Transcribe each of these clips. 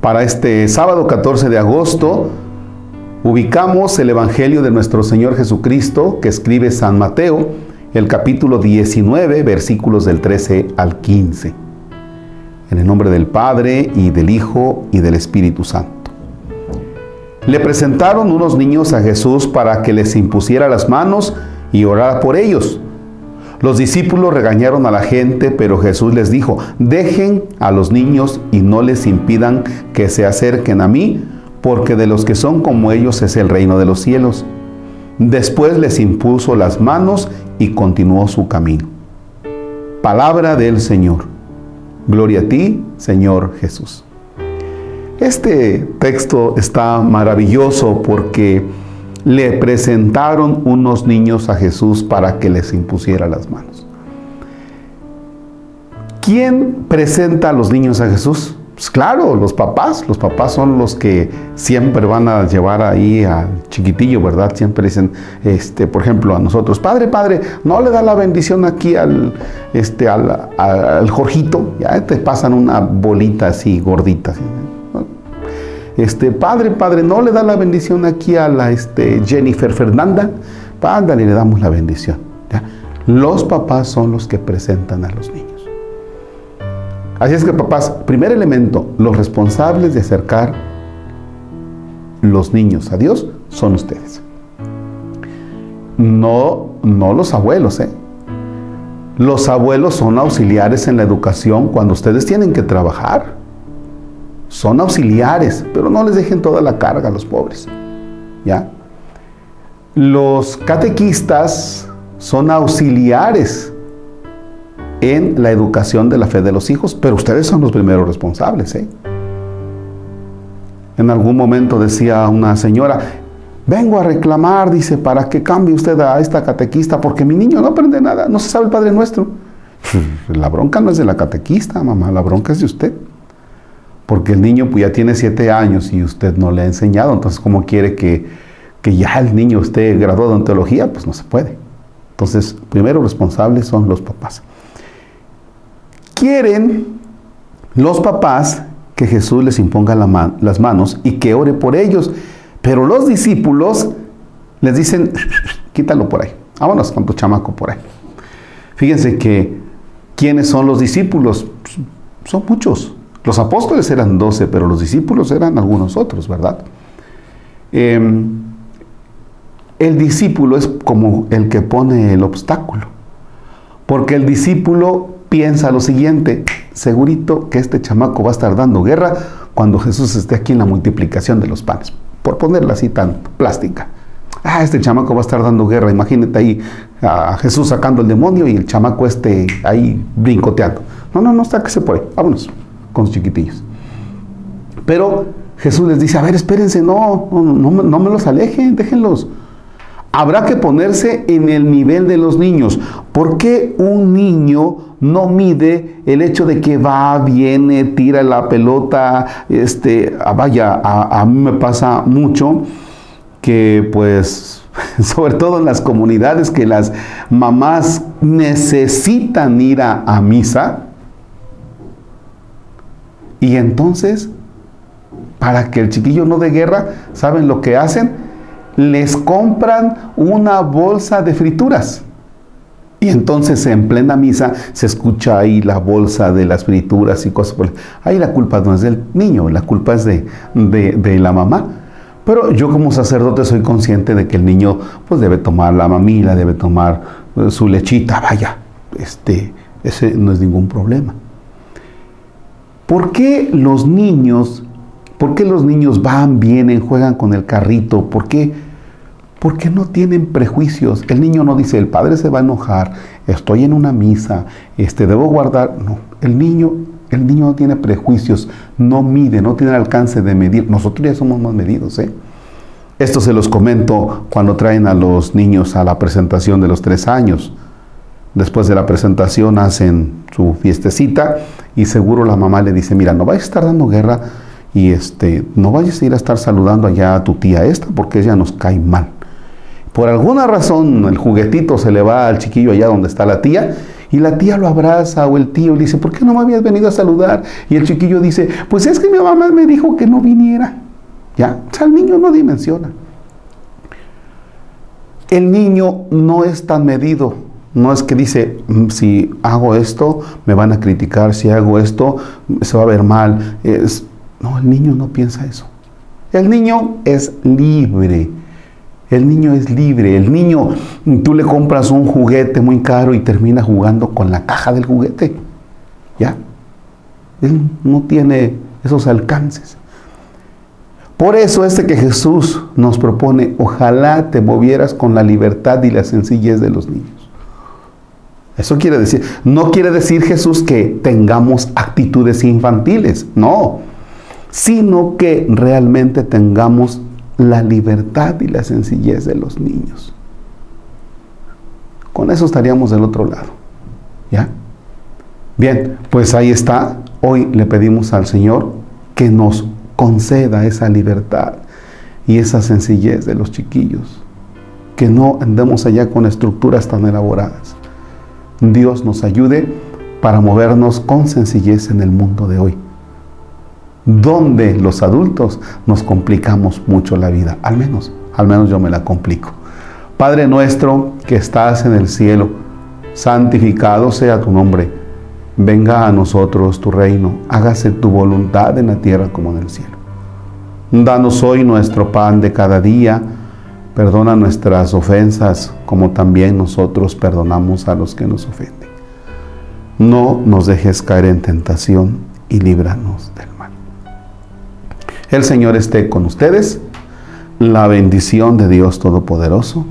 Para este sábado 14 de agosto ubicamos el Evangelio de nuestro Señor Jesucristo que escribe San Mateo, el capítulo 19, versículos del 13 al 15. En el nombre del Padre y del Hijo y del Espíritu Santo. Le presentaron unos niños a Jesús para que les impusiera las manos y orara por ellos. Los discípulos regañaron a la gente, pero Jesús les dijo, dejen a los niños y no les impidan que se acerquen a mí, porque de los que son como ellos es el reino de los cielos. Después les impuso las manos y continuó su camino. Palabra del Señor. Gloria a ti, Señor Jesús. Este texto está maravilloso porque le presentaron unos niños a Jesús para que les impusiera las manos. ¿Quién presenta a los niños a Jesús? Pues claro, los papás. Los papás son los que siempre van a llevar ahí al chiquitillo, ¿verdad? Siempre dicen, este, por ejemplo, a nosotros, padre, padre, no le da la bendición aquí al, este, al, al Jorgito. Ya te pasan una bolita así gordita. Este, padre, padre, no le da la bendición aquí a la este, Jennifer Fernanda. Ándale, le damos la bendición. Los papás son los que presentan a los niños. Así es que papás, primer elemento, los responsables de acercar los niños a Dios son ustedes. No, no los abuelos, ¿eh? Los abuelos son auxiliares en la educación cuando ustedes tienen que trabajar. Son auxiliares, pero no les dejen toda la carga a los pobres. ¿Ya? Los catequistas son auxiliares en la educación de la fe de los hijos, pero ustedes son los primeros responsables. ¿eh? En algún momento decía una señora, vengo a reclamar, dice, para que cambie usted a esta catequista, porque mi niño no aprende nada, no se sabe el Padre Nuestro. La bronca no es de la catequista, mamá, la bronca es de usted. Porque el niño pues, ya tiene siete años y usted no le ha enseñado, entonces ¿cómo quiere que, que ya el niño esté graduado en teología? Pues no se puede. Entonces, primero responsables son los papás quieren los papás que Jesús les imponga las manos y que ore por ellos. Pero los discípulos les dicen, quítalo por ahí, vámonos con tu chamaco por ahí. Fíjense que, ¿quiénes son los discípulos? Son muchos. Los apóstoles eran doce, pero los discípulos eran algunos otros, ¿verdad? Em, el discípulo es como el que pone el obstáculo, porque el discípulo piensa lo siguiente, segurito que este chamaco va a estar dando guerra cuando Jesús esté aquí en la multiplicación de los panes, por ponerla así tan plástica. Ah, este chamaco va a estar dando guerra, imagínate ahí a Jesús sacando el demonio y el chamaco este ahí brincoteando. No, no, no, sáquese por ahí, vámonos los chiquitillos. Pero Jesús les dice, a ver, espérense, no, no, me los alejen, déjenlos. Habrá que ponerse en el nivel de los niños. ¿Por qué un niño no mide el hecho de que va, viene, tira la pelota? Este, ah, vaya, a, mí me pasa mucho que pues, sobre todo en las comunidades que las mamás necesitan ir a misa. Y entonces, para que el chiquillo no de guerra, ¿saben lo que hacen? les compran una bolsa de frituras. Y entonces en plena misa se escucha ahí la bolsa de las frituras y cosas por Ahí la culpa no es del niño, la culpa es de, de, la mamá. Pero yo como sacerdote soy consciente de que el niño pues debe tomar la mamila, debe tomar eh, su lechita, vaya, este, ese no es ningún problema. ¿Por qué los niños, por qué los niños van, vienen, juegan con el carrito? ¿Por qué? porque no tienen prejuicios. El niño no dice, el padre se va a enojar, estoy en una misa, este, debo guardar. No, el niño, el niño no tiene prejuicios, no mide, no tiene alcance de medir. Nosotros ya somos más medidos, ¿eh? Esto se los comento cuando traen a los niños a la presentación de los tres años. Después de la presentación hacen su fiestecita y seguro la mamá le dice, mira, no vayas a estar dando guerra y este, no vayas a ir a estar saludando allá a tu tía esta porque ella nos cae mal. Por alguna razón el juguetito se le va al chiquillo allá donde está la tía Y la tía lo abraza o el tío le dice, ¿por qué no me habías venido a saludar? Y el chiquillo dice, pues es que mi mamá me dijo que no viniera. Ya, o sea, el niño no dimensiona. El niño no es tan medido. No es que dice, mm, si hago esto, me van a criticar, si hago esto, se va a ver mal. No, el niño no piensa eso. El niño es libre. El niño es libre. El niño, tú le compras un juguete muy caro y termina jugando con la caja del juguete. ¿Ya? Él no tiene esos alcances. Por eso este que Jesús nos propone, ojalá te movieras con la libertad y la sencillez de los niños. Eso quiere decir, no quiere decir Jesús que tengamos actitudes infantiles, no, sino que realmente tengamos la libertad y la sencillez de los niños. Con eso estaríamos del otro lado. ¿Ya? Bien, pues ahí está. Hoy le pedimos al Señor que nos conceda esa libertad y esa sencillez de los chiquillos. Que no andemos allá con estructuras tan elaboradas. Dios nos ayude para movernos con sencillez en el mundo de hoy, donde los adultos nos complicamos mucho la vida, al menos, al menos yo me la complico. Padre nuestro que estás en el cielo, santificado sea tu nombre venga a nosotros tu reino, hágase tu voluntad en la tierra como en el cielo. Danos hoy nuestro pan de cada día, perdona nuestras ofensas como también nosotros perdonamos a los que nos ofenden. No nos dejes caer en tentación y líbranos del mal. El Señor esté con ustedes. La bendición de Dios Todopoderoso,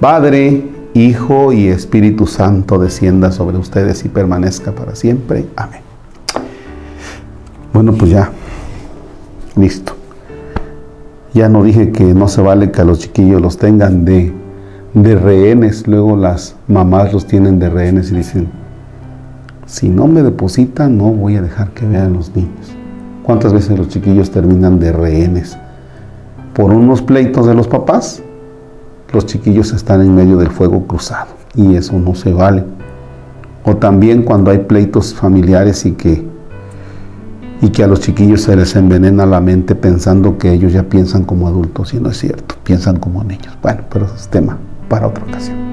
Padre, Hijo y Espíritu Santo descienda sobre ustedes y permanezca para siempre. Amén. Bueno, pues ya, listo. Ya no dije que no se vale que a los chiquillos los tengan de, de rehenes. Luego las mamás los tienen de rehenes y dicen, si no me depositan, no voy a dejar que vean los niños. ¿Cuántas veces los chiquillos terminan de rehenes? Por unos pleitos de los papás los chiquillos están en medio del fuego cruzado y eso no se vale. O también cuando hay pleitos familiares y que, y que a los chiquillos se les envenena la mente pensando que ellos ya piensan como adultos y no es cierto, piensan como niños. Bueno, pero es tema para otra ocasión.